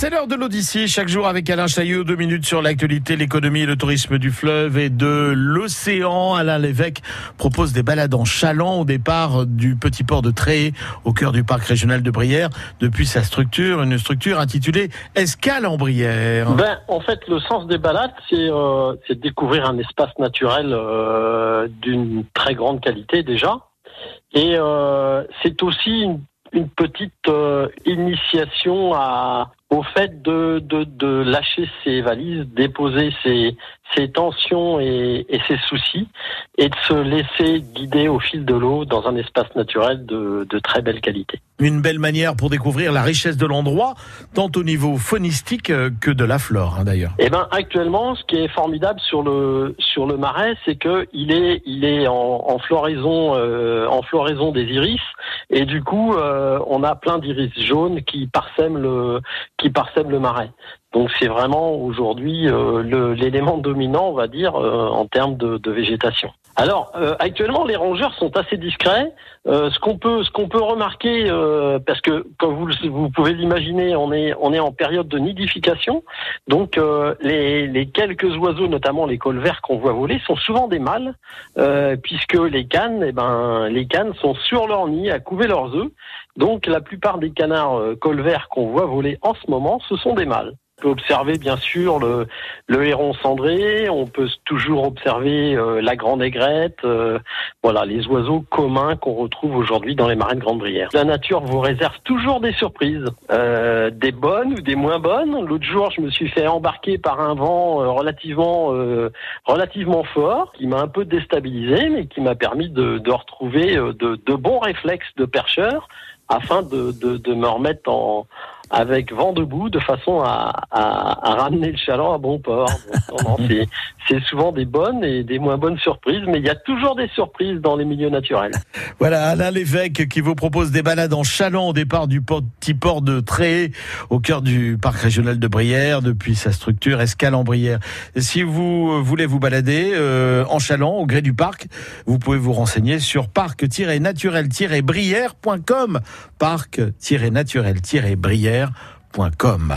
C'est l'heure de l'Odyssée, chaque jour avec Alain Chaillot, deux minutes sur l'actualité, l'économie et le tourisme du fleuve et de l'océan. Alain Lévesque propose des balades en chaland au départ du petit port de Tréé, au cœur du parc régional de Brière, depuis sa structure, une structure intitulée Escale en Brière. Ben, en fait, le sens des balades, c'est euh, découvrir un espace naturel euh, d'une très grande qualité déjà. Et euh, c'est aussi une, une petite euh, initiation à, au fait de, de, de lâcher ses valises, déposer ses, ses tensions et, et ses soucis, et de se laisser guider au fil de l'eau dans un espace naturel de, de très belle qualité. Une belle manière pour découvrir la richesse de l'endroit, tant au niveau phonistique euh, que de la flore hein, d'ailleurs. Eh ben actuellement, ce qui est formidable sur le sur le marais, c'est que il est il est en, en floraison euh, en floraison des iris et du coup euh, on a plein d'iris jaunes qui parsèment le qui parsèment le marais. Donc c'est vraiment aujourd'hui euh, l'élément dominant, on va dire, euh, en termes de végétation. Alors euh, actuellement, les rongeurs sont assez discrets. Euh, ce qu'on peut, ce qu'on peut remarquer, euh, parce que comme vous, vous pouvez l'imaginer, on est en période de nidification. Donc les, quelques oiseaux, notamment les colverts qu'on voit voler, sont souvent des mâles, puisque les cannes, eh ben les cannes sont sur leur nid à couver leurs œufs. Donc la plupart des canards euh, colverts qu'on voit voler en ce moment, ce sont des mâles. On peut observer bien sûr le, le héron cendré, on peut toujours observer euh, la grande aigrette, euh, voilà les oiseaux communs qu'on retrouve aujourd'hui dans les marais de Grande-Brière. La nature vous réserve toujours des surprises, euh, des bonnes ou des moins bonnes. L'autre jour, je me suis fait embarquer par un vent euh, relativement euh, relativement fort qui m'a un peu déstabilisé, mais qui m'a permis de, de retrouver euh, de, de bons réflexes de percheur afin de, de, de me remettre en avec vent debout de façon à, à, à ramener le chaland à bon port. Donc, c'est- souvent des bonnes et des moins bonnes surprises, mais il y a toujours des surprises dans les milieux naturels. Voilà, Alain Lévesque qui vous propose des balades en chaland au départ du petit port de Tréé, au cœur du parc régional de Brière, depuis sa structure Escale en Brière. Si vous voulez vous balader euh, en chaland au gré du parc, vous pouvez vous renseigner sur parc-naturel-brière.com parc-naturel-brière.com